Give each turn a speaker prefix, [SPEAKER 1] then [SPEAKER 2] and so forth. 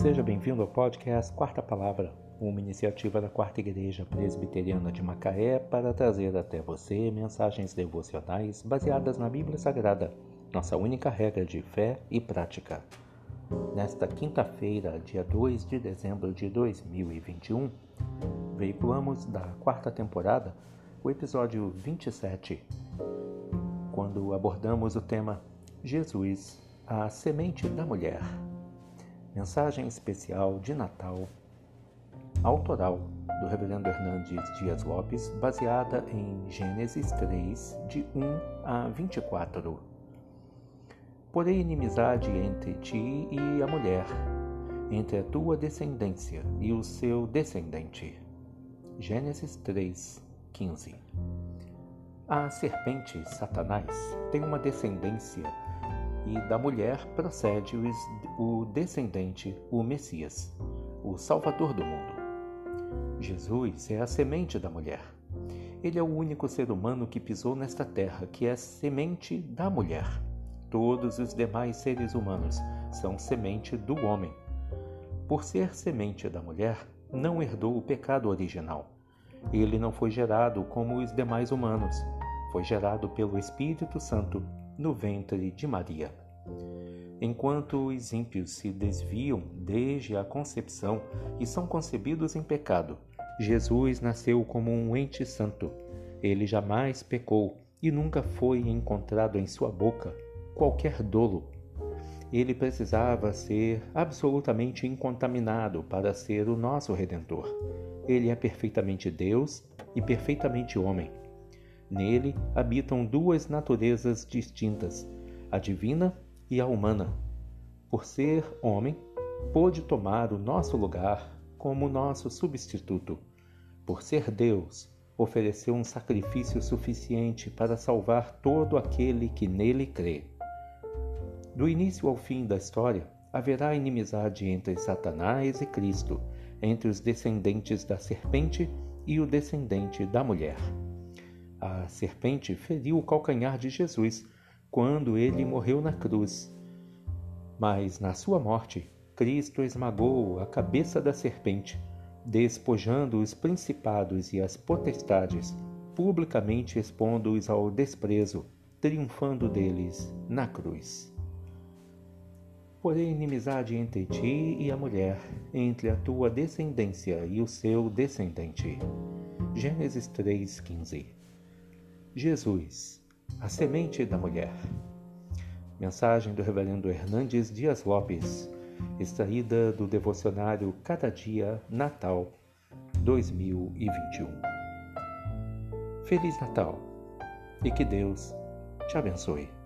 [SPEAKER 1] Seja bem-vindo ao podcast Quarta Palavra, uma iniciativa da Quarta Igreja Presbiteriana de Macaé para trazer até você mensagens devocionais baseadas na Bíblia Sagrada, nossa única regra de fé e prática. Nesta quinta-feira, dia 2 de dezembro de 2021, veiculamos da quarta temporada o episódio 27, quando abordamos o tema Jesus, a semente da mulher. Mensagem especial de Natal, autoral do Reverendo Hernandes Dias Lopes, baseada em Gênesis 3, de 1 a 24. Porém, inimizade entre ti e a mulher, entre a tua descendência e o seu descendente. Gênesis 3, 15. A serpente, Satanás, tem uma descendência e da mulher procede o descendente, o Messias, o Salvador do mundo. Jesus é a semente da mulher. Ele é o único ser humano que pisou nesta terra, que é semente da mulher. Todos os demais seres humanos são semente do homem. Por ser semente da mulher, não herdou o pecado original. Ele não foi gerado como os demais humanos. Foi gerado pelo Espírito Santo no ventre de Maria. Enquanto os ímpios se desviam desde a concepção e são concebidos em pecado, Jesus nasceu como um ente santo. Ele jamais pecou e nunca foi encontrado em sua boca qualquer dolo. Ele precisava ser absolutamente incontaminado para ser o nosso redentor. Ele é perfeitamente Deus e perfeitamente homem. Nele habitam duas naturezas distintas, a divina e a humana. Por ser homem, pôde tomar o nosso lugar como nosso substituto. Por ser Deus, ofereceu um sacrifício suficiente para salvar todo aquele que nele crê. Do início ao fim da história, haverá inimizade entre Satanás e Cristo, entre os descendentes da serpente e o descendente da mulher. A serpente feriu o calcanhar de Jesus quando ele morreu na cruz. Mas na sua morte, Cristo esmagou a cabeça da serpente, despojando os principados e as potestades, publicamente expondo-os ao desprezo, triunfando deles na cruz. Porém, inimizade entre ti e a mulher, entre a tua descendência e o seu descendente. Gênesis 3,15 Jesus, a semente da mulher. Mensagem do Reverendo Hernandes Dias Lopes, extraída do devocionário Cada Dia Natal 2021. Feliz Natal e que Deus te abençoe.